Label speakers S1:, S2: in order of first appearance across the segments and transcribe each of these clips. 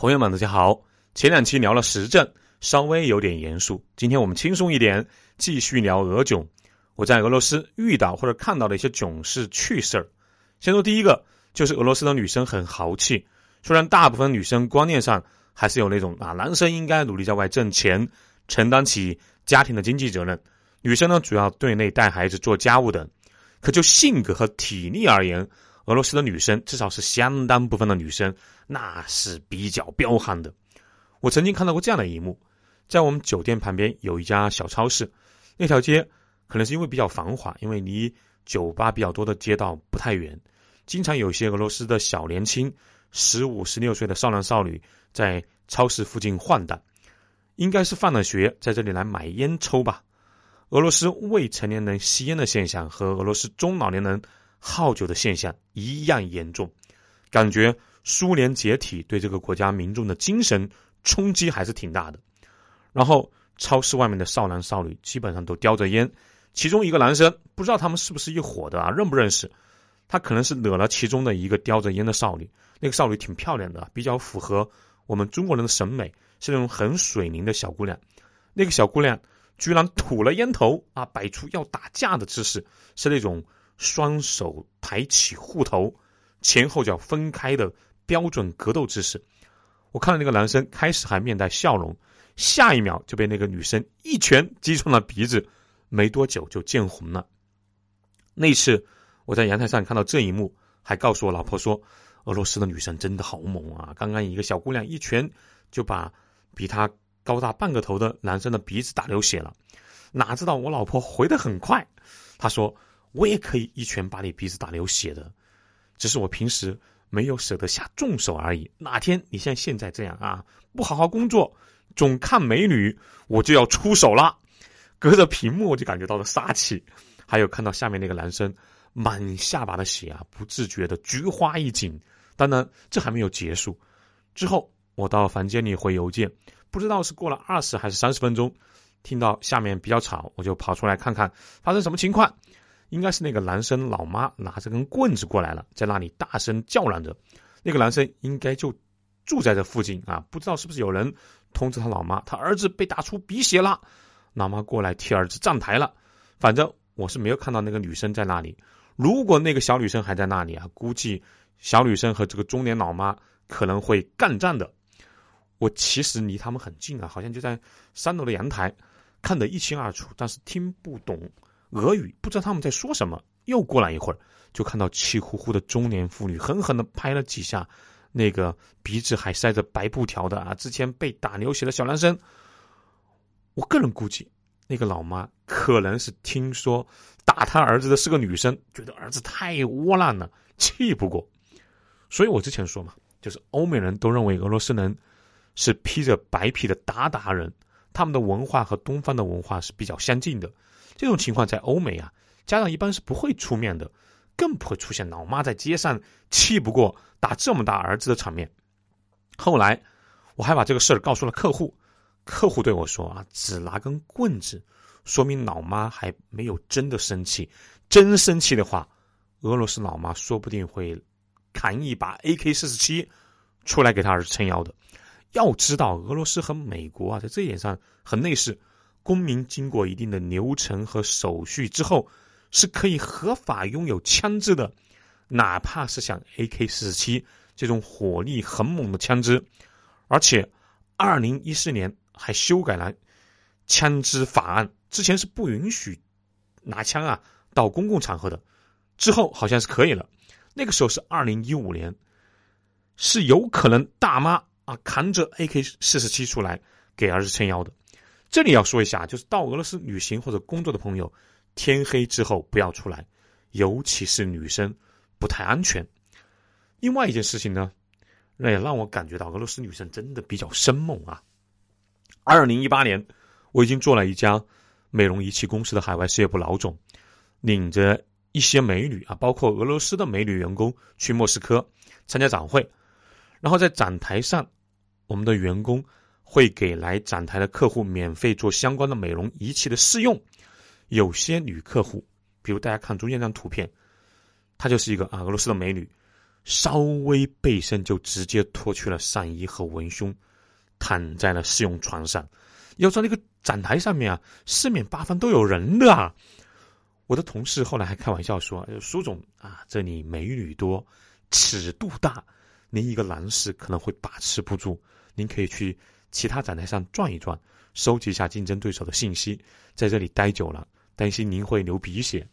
S1: 朋友们，大家好。前两期聊了时政，稍微有点严肃。今天我们轻松一点，继续聊俄囧。我在俄罗斯遇到或者看到的一些囧事趣事儿。先说第一个，就是俄罗斯的女生很豪气。虽然大部分女生观念上还是有那种啊，男生应该努力在外挣钱，承担起家庭的经济责任，女生呢主要对内带孩子、做家务等。可就性格和体力而言，俄罗斯的女生，至少是相当部分的女生，那是比较彪悍的。我曾经看到过这样的一幕，在我们酒店旁边有一家小超市，那条街可能是因为比较繁华，因为离酒吧比较多的街道不太远，经常有些俄罗斯的小年轻，十五、十六岁的少男少女在超市附近晃荡，应该是放了学，在这里来买烟抽吧。俄罗斯未成年人吸烟的现象和俄罗斯中老年人。好酒的现象一样严重，感觉苏联解体对这个国家民众的精神冲击还是挺大的。然后超市外面的少男少女基本上都叼着烟，其中一个男生不知道他们是不是一伙的啊，认不认识？他可能是惹了其中的一个叼着烟的少女，那个少女挺漂亮的，比较符合我们中国人的审美，是那种很水灵的小姑娘。那个小姑娘居然吐了烟头啊，摆出要打架的姿势，是那种。双手抬起护头，前后脚分开的标准格斗姿势。我看到那个男生开始还面带笑容，下一秒就被那个女生一拳击穿了鼻子，没多久就见红了。那次我在阳台上看到这一幕，还告诉我老婆说：“俄罗斯的女生真的好猛啊！刚刚一个小姑娘一拳就把比她高大半个头的男生的鼻子打流血了。”哪知道我老婆回得很快，她说。我也可以一拳把你鼻子打流血的，只是我平时没有舍得下重手而已。哪天你像现在这样啊，不好好工作，总看美女，我就要出手了。隔着屏幕我就感觉到了杀气，还有看到下面那个男生满下巴的血啊，不自觉的菊花一紧。当然，这还没有结束。之后我到房间里回邮件，不知道是过了二十还是三十分钟，听到下面比较吵，我就跑出来看看发生什么情况。应该是那个男生老妈拿着根棍子过来了，在那里大声叫嚷着。那个男生应该就住在这附近啊，不知道是不是有人通知他老妈，他儿子被打出鼻血了。老妈过来替儿子站台了。反正我是没有看到那个女生在那里。如果那个小女生还在那里啊，估计小女生和这个中年老妈可能会干仗的。我其实离他们很近啊，好像就在三楼的阳台，看得一清二楚，但是听不懂。俄语不知道他们在说什么。又过了一会儿，就看到气呼呼的中年妇女狠狠的拍了几下那个鼻子还塞着白布条的啊，之前被打流血的小男生。我个人估计，那个老妈可能是听说打他儿子的是个女生，觉得儿子太窝囊了，气不过。所以我之前说嘛，就是欧美人都认为俄罗斯人是披着白皮的鞑靼人，他们的文化和东方的文化是比较相近的。这种情况在欧美啊，家长一般是不会出面的，更不会出现老妈在街上气不过打这么大儿子的场面。后来我还把这个事儿告诉了客户，客户对我说啊，只拿根棍子，说明老妈还没有真的生气。真生气的话，俄罗斯老妈说不定会砍一把 AK 四十七出来给他儿子撑腰的。要知道，俄罗斯和美国啊，在这一点上很类似。公民经过一定的流程和手续之后，是可以合法拥有枪支的，哪怕是像 AK 四十七这种火力很猛的枪支。而且，二零一四年还修改了枪支法案，之前是不允许拿枪啊到公共场合的，之后好像是可以了。那个时候是二零一五年，是有可能大妈啊扛着 AK 四十七出来给儿子撑腰的。这里要说一下，就是到俄罗斯旅行或者工作的朋友，天黑之后不要出来，尤其是女生，不太安全。另外一件事情呢，那也让我感觉到俄罗斯女生真的比较生猛啊。二零一八年，我已经做了一家美容仪器公司的海外事业部老总，领着一些美女啊，包括俄罗斯的美女员工去莫斯科参加展会，然后在展台上，我们的员工。会给来展台的客户免费做相关的美容仪器的试用。有些女客户，比如大家看中间这张图片，她就是一个啊俄罗斯的美女，稍微背身就直接脱去了上衣和文胸，躺在了试用床上。要知道那个展台上面啊，四面八方都有人的啊。我的同事后来还开玩笑说：“苏总啊，这里美女多，尺度大，您一个男士可能会把持不住。您可以去其他展台上转一转，收集一下竞争对手的信息。在这里待久了，担心您会流鼻血。”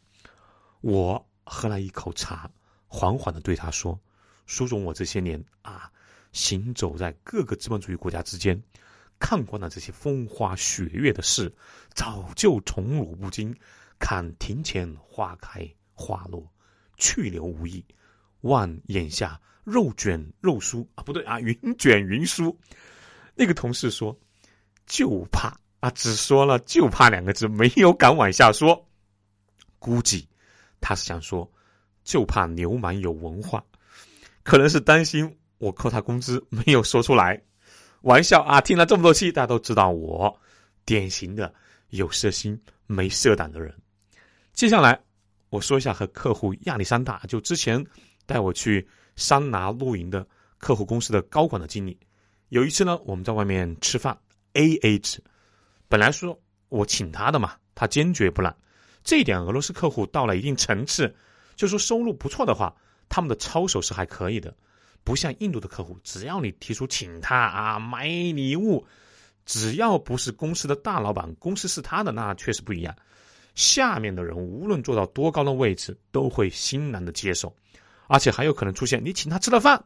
S1: 我喝了一口茶，缓缓的对他说：“苏总，我这些年啊，行走在各个资本主义国家之间，看惯了这些风花雪月的事，早就宠辱不惊。”看庭前花开花落，去留无意；望眼下肉卷肉酥啊，不对啊，云卷云舒。那个同事说：“就怕啊，只说了‘就怕’两个字，没有敢往下说。估计他是想说，就怕流氓有文化，可能是担心我扣他工资，没有说出来。玩笑啊，听了这么多期，大家都知道我典型的有色心没色胆的人。”接下来，我说一下和客户亚历山大，就之前带我去桑拿露营的客户公司的高管的经历。有一次呢，我们在外面吃饭，A A 制，本来说我请他的嘛，他坚决不让。这一点，俄罗斯客户到了一定层次，就说收入不错的话，他们的操守是还可以的，不像印度的客户，只要你提出请他啊买礼物，只要不是公司的大老板，公司是他的，那确实不一样。下面的人无论做到多高的位置，都会欣然的接受，而且还有可能出现你请他吃了饭，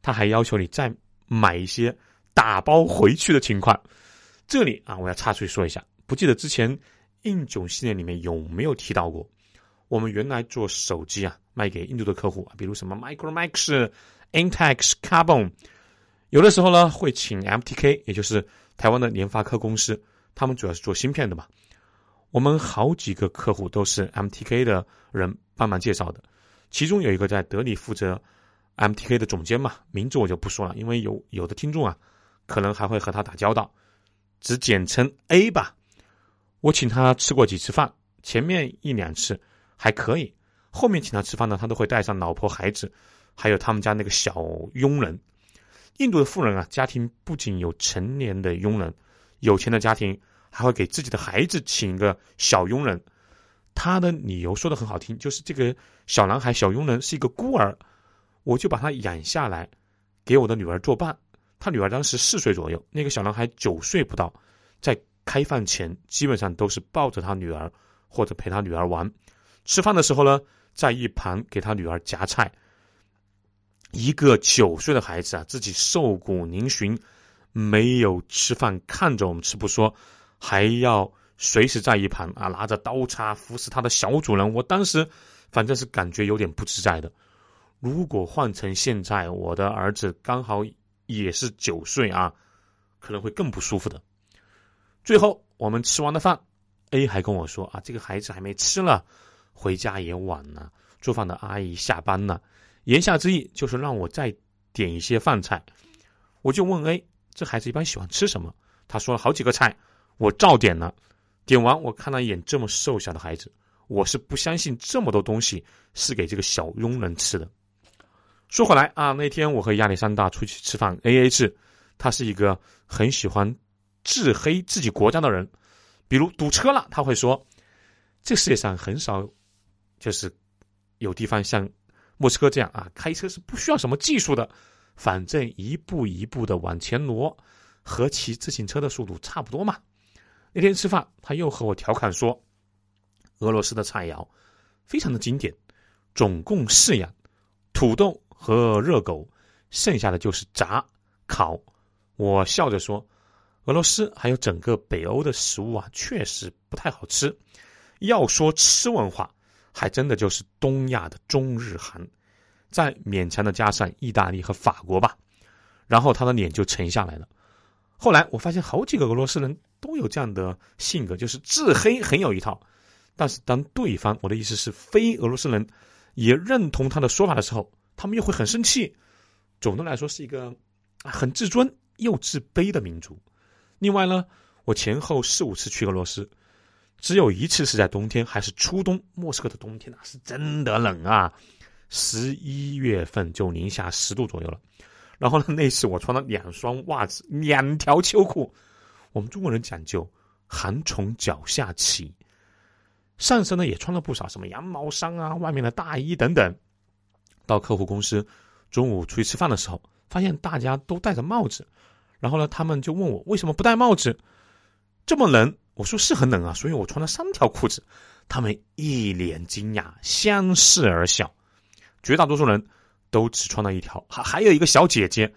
S1: 他还要求你再买一些打包回去的情况。这里啊，我要插出去说一下，不记得之前应囧系列里面有没有提到过，我们原来做手机啊，卖给印度的客户，比如什么 Micromax、Intex、Carbon，有的时候呢会请 MTK，也就是台湾的联发科公司，他们主要是做芯片的嘛。我们好几个客户都是 MTK 的人帮忙介绍的，其中有一个在德里负责 MTK 的总监嘛，名字我就不说了，因为有有的听众啊，可能还会和他打交道，只简称 A 吧。我请他吃过几次饭，前面一两次还可以，后面请他吃饭呢，他都会带上老婆孩子，还有他们家那个小佣人。印度的富人啊，家庭不仅有成年的佣人，有钱的家庭。还会给自己的孩子请一个小佣人，他的理由说的很好听，就是这个小男孩小佣人是一个孤儿，我就把他养下来，给我的女儿作伴。他女儿当时四岁左右，那个小男孩九岁不到，在开饭前基本上都是抱着他女儿或者陪他女儿玩，吃饭的时候呢，在一旁给他女儿夹菜。一个九岁的孩子啊，自己瘦骨嶙峋，没有吃饭看着我们吃不说。还要随时在一旁啊，拿着刀叉服侍他的小主人。我当时反正是感觉有点不自在的。如果换成现在，我的儿子刚好也是九岁啊，可能会更不舒服的。最后我们吃完了饭，A 还跟我说啊，这个孩子还没吃呢，回家也晚了，做饭的阿姨下班了。言下之意就是让我再点一些饭菜。我就问 A，这孩子一般喜欢吃什么？他说了好几个菜。我照点了，点完我看了一眼这么瘦小的孩子，我是不相信这么多东西是给这个小佣人吃的。说回来啊，那天我和亚历山大出去吃饭，A A 制，他是一个很喜欢自黑自己国家的人，比如堵车了，他会说，这世界上很少，就是有地方像莫斯科这样啊，开车是不需要什么技术的，反正一步一步的往前挪，和骑自行车的速度差不多嘛。那天吃饭，他又和我调侃说：“俄罗斯的菜肴非常的经典，总共四样：土豆和热狗，剩下的就是炸、烤。”我笑着说：“俄罗斯还有整个北欧的食物啊，确实不太好吃。要说吃文化，还真的就是东亚的中日韩，再勉强的加上意大利和法国吧。”然后他的脸就沉下来了。后来我发现好几个俄罗斯人。都有这样的性格，就是自黑很有一套，但是当对方，我的意思是非俄罗斯人，也认同他的说法的时候，他们又会很生气。总的来说，是一个很自尊又自卑的民族。另外呢，我前后四五次去俄罗斯，只有一次是在冬天，还是初冬。莫斯科的冬天啊，是真的冷啊，十一月份就零下十度左右了。然后呢，那次我穿了两双袜子，两条秋裤。我们中国人讲究寒从脚下起，上身呢也穿了不少什么羊毛衫啊，外面的大衣等等。到客户公司，中午出去吃饭的时候，发现大家都戴着帽子，然后呢，他们就问我为什么不戴帽子？这么冷？我说是很冷啊，所以我穿了三条裤子。他们一脸惊讶，相视而笑。绝大多数人都只穿了一条，还还有一个小姐姐，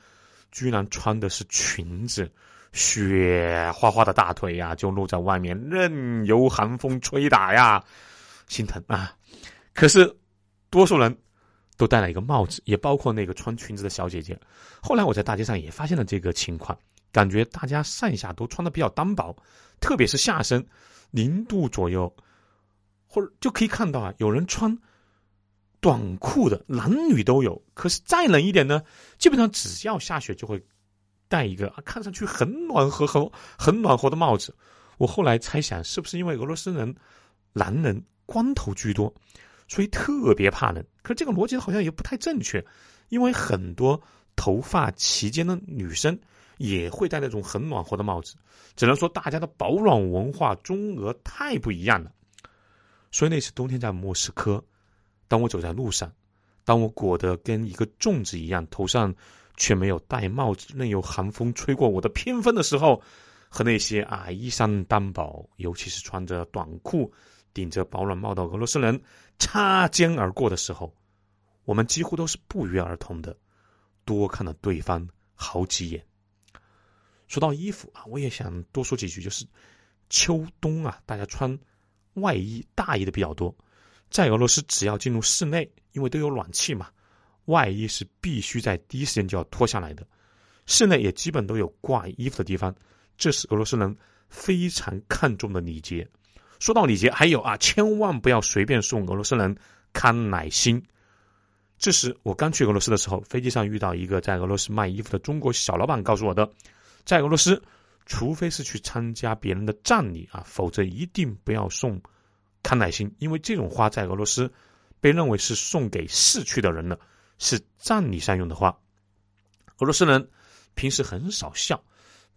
S1: 居然穿的是裙子。雪花花的大腿呀，就露在外面，任由寒风吹打呀，心疼啊！可是，多数人都戴了一个帽子，也包括那个穿裙子的小姐姐。后来我在大街上也发现了这个情况，感觉大家上下都穿的比较单薄，特别是下身，零度左右，或者就可以看到啊，有人穿短裤的，男女都有。可是再冷一点呢，基本上只要下雪就会。戴一个啊，看上去很暖和、很很暖和的帽子。我后来猜想，是不是因为俄罗斯人男人光头居多，所以特别怕冷？可这个逻辑好像也不太正确，因为很多头发齐肩的女生也会戴那种很暖和的帽子。只能说大家的保暖文化中俄太不一样了。所以那次冬天在莫斯科，当我走在路上，当我裹得跟一个粽子一样，头上。却没有戴帽子，任由寒风吹过我的偏分的时候，和那些啊衣衫单薄，尤其是穿着短裤、顶着保暖帽的俄罗斯人擦肩而过的时候，我们几乎都是不约而同的多看了对方好几眼。说到衣服啊，我也想多说几句，就是秋冬啊，大家穿外衣、大衣的比较多，在俄罗斯只要进入室内，因为都有暖气嘛。外衣是必须在第一时间就要脱下来的，室内也基本都有挂衣服的地方，这是俄罗斯人非常看重的礼节。说到礼节，还有啊，千万不要随便送俄罗斯人康乃馨。这是我刚去俄罗斯的时候，飞机上遇到一个在俄罗斯卖衣服的中国小老板告诉我的，在俄罗斯，除非是去参加别人的葬礼啊，否则一定不要送康乃馨，因为这种花在俄罗斯被认为是送给逝去的人的。是葬礼上用的花。俄罗斯人平时很少笑，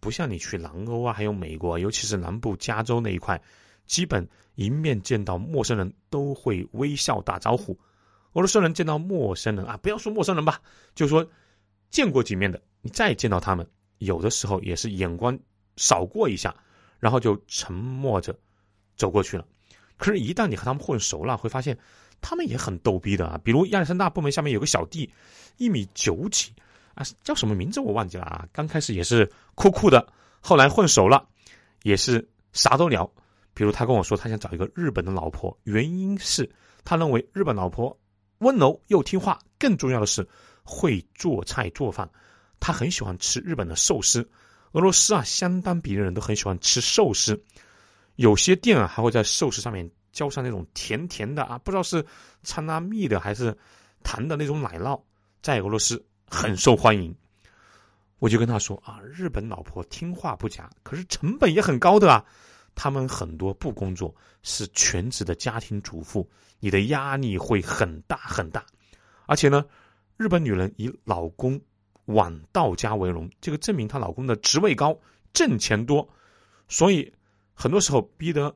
S1: 不像你去南欧啊，还有美国，尤其是南部加州那一块，基本迎面见到陌生人都会微笑打招呼。俄罗斯人见到陌生人啊，不要说陌生人吧，就说见过几面的，你再见到他们，有的时候也是眼光扫过一下，然后就沉默着走过去了。可是，一旦你和他们混熟了，会发现。他们也很逗逼的啊，比如亚历山大部门下面有个小弟，一米九几啊，叫什么名字我忘记了啊。刚开始也是酷酷的，后来混熟了，也是啥都聊。比如他跟我说，他想找一个日本的老婆，原因是他认为日本老婆温柔又听话，更重要的是会做菜做饭。他很喜欢吃日本的寿司，俄罗斯啊，相当比例人都很喜欢吃寿司，有些店啊还会在寿司上面。浇上那种甜甜的啊，不知道是掺了蜜的还是糖的那种奶酪，在俄罗斯很受欢迎。我就跟他说啊，日本老婆听话不假，可是成本也很高的啊。他们很多不工作，是全职的家庭主妇，你的压力会很大很大。而且呢，日本女人以老公晚到家为荣，这个证明她老公的职位高，挣钱多，所以很多时候逼得。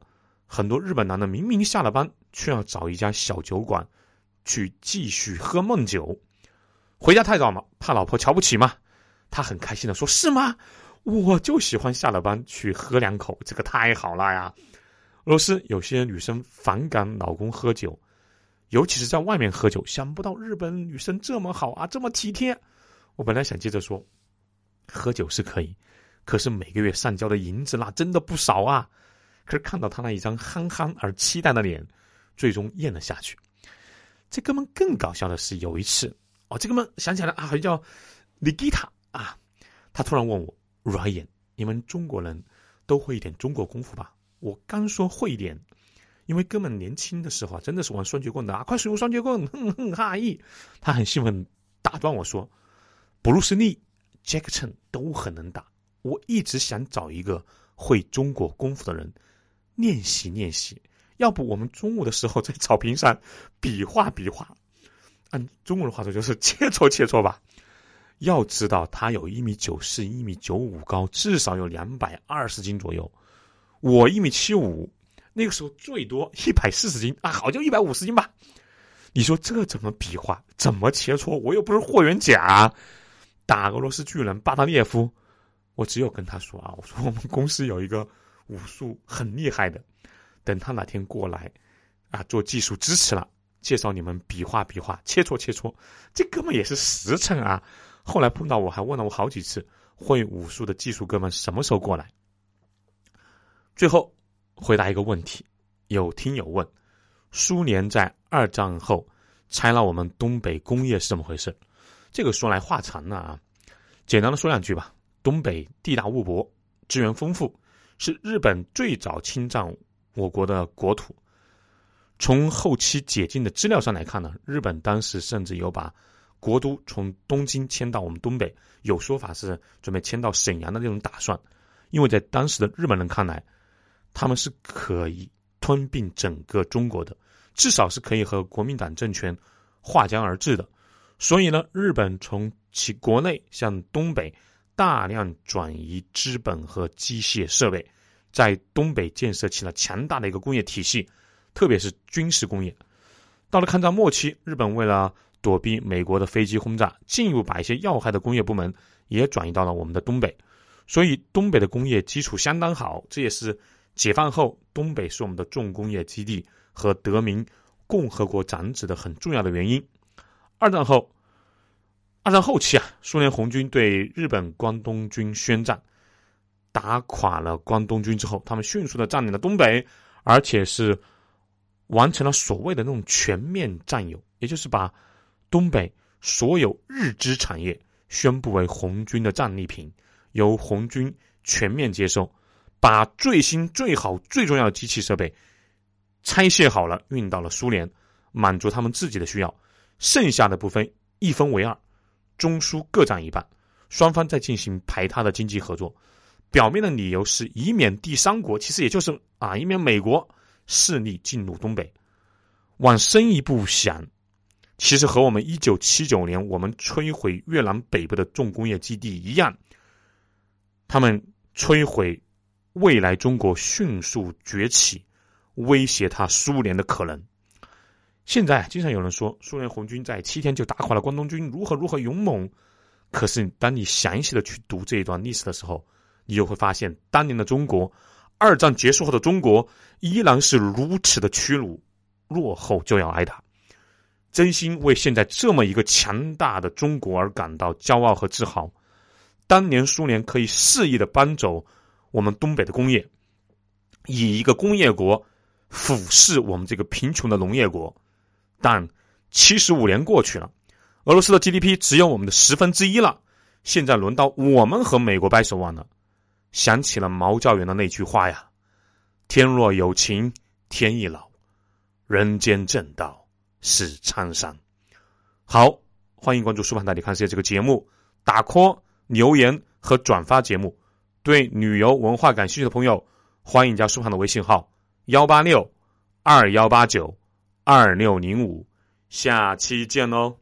S1: 很多日本男的明明下了班，却要找一家小酒馆去继续喝闷酒。回家太早嘛，怕老婆瞧不起嘛。他很开心的说：“是吗？我就喜欢下了班去喝两口，这个太好了呀。”俄罗斯有些女生反感老公喝酒，尤其是在外面喝酒。想不到日本女生这么好啊，这么体贴。我本来想接着说，喝酒是可以，可是每个月上交的银子那真的不少啊。可是看到他那一张憨憨而期待的脸，最终咽了下去。这哥们更搞笑的是，有一次，哦，这哥们想起来啊，好像叫李吉塔啊，他突然问我：“Ryan，你们中国人都会一点中国功夫吧？”我刚说会一点，因为哥们年轻的时候啊，真的是玩双截棍的啊，快使用双截棍，哼哼哈咦！他很兴奋，打断我说：“布鲁斯利、杰克逊都很能打，我一直想找一个会中国功夫的人。”练习练习，要不我们中午的时候在草坪上比划比划。按中国的话说就是切磋切磋吧。要知道他有一米九四、一米九五高，至少有两百二十斤左右。我一米七五，那个时候最多一百四十斤啊，好就一百五十斤吧。你说这怎么比划？怎么切磋？我又不是霍元甲，打俄罗斯巨人巴达列夫。我只有跟他说啊，我说我们公司有一个武术很厉害的，等他哪天过来，啊，做技术支持了，介绍你们比划比划，切磋切磋。这哥们也是实诚啊。后来碰到我还问了我好几次，会武术的技术哥们什么时候过来？最后回答一个问题，有听友问：苏联在二战后拆了我们东北工业是怎么回事？这个说来话长了啊，简单的说两句吧。东北地大物博，资源丰富，是日本最早侵占我国的国土。从后期解禁的资料上来看呢，日本当时甚至有把国都从东京迁到我们东北，有说法是准备迁到沈阳的那种打算。因为在当时的日本人看来，他们是可以吞并整个中国的，至少是可以和国民党政权划江而治的。所以呢，日本从其国内向东北。大量转移资本和机械设备，在东北建设起了强大的一个工业体系，特别是军事工业。到了抗战末期，日本为了躲避美国的飞机轰炸，进一步把一些要害的工业部门也转移到了我们的东北，所以东北的工业基础相当好。这也是解放后东北是我们的重工业基地和得名共和国长子的很重要的原因。二战后。二战后期啊，苏联红军对日本关东军宣战，打垮了关东军之后，他们迅速的占领了东北，而且是完成了所谓的那种全面占有，也就是把东北所有日资产业宣布为红军的战利品，由红军全面接收，把最新、最好、最重要的机器设备拆卸好了，运到了苏联，满足他们自己的需要，剩下的部分一分为二。中苏各占一半，双方在进行排他的经济合作。表面的理由是以免第三国，其实也就是啊，以免美国势力进入东北。往深一步想，其实和我们一九七九年我们摧毁越南北部的重工业基地一样，他们摧毁未来中国迅速崛起，威胁他苏联的可能。现在经常有人说，苏联红军在七天就打垮了关东军，如何如何勇猛。可是，当你详细的去读这一段历史的时候，你就会发现，当年的中国，二战结束后的中国，依然是如此的屈辱、落后，就要挨打。真心为现在这么一个强大的中国而感到骄傲和自豪。当年苏联可以肆意的搬走我们东北的工业，以一个工业国俯视我们这个贫穷的农业国。但七十五年过去了，俄罗斯的 GDP 只有我们的十分之一了。现在轮到我们和美国掰手腕了。想起了毛教员的那句话呀：“天若有情天亦老，人间正道是沧桑。”好，欢迎关注《舒盘带你看世界》这个节目，打 call 留言和转发节目。对旅游文化感兴趣的朋友，欢迎加舒盘的微信号：幺八六二幺八九。二六零五，下期见喽。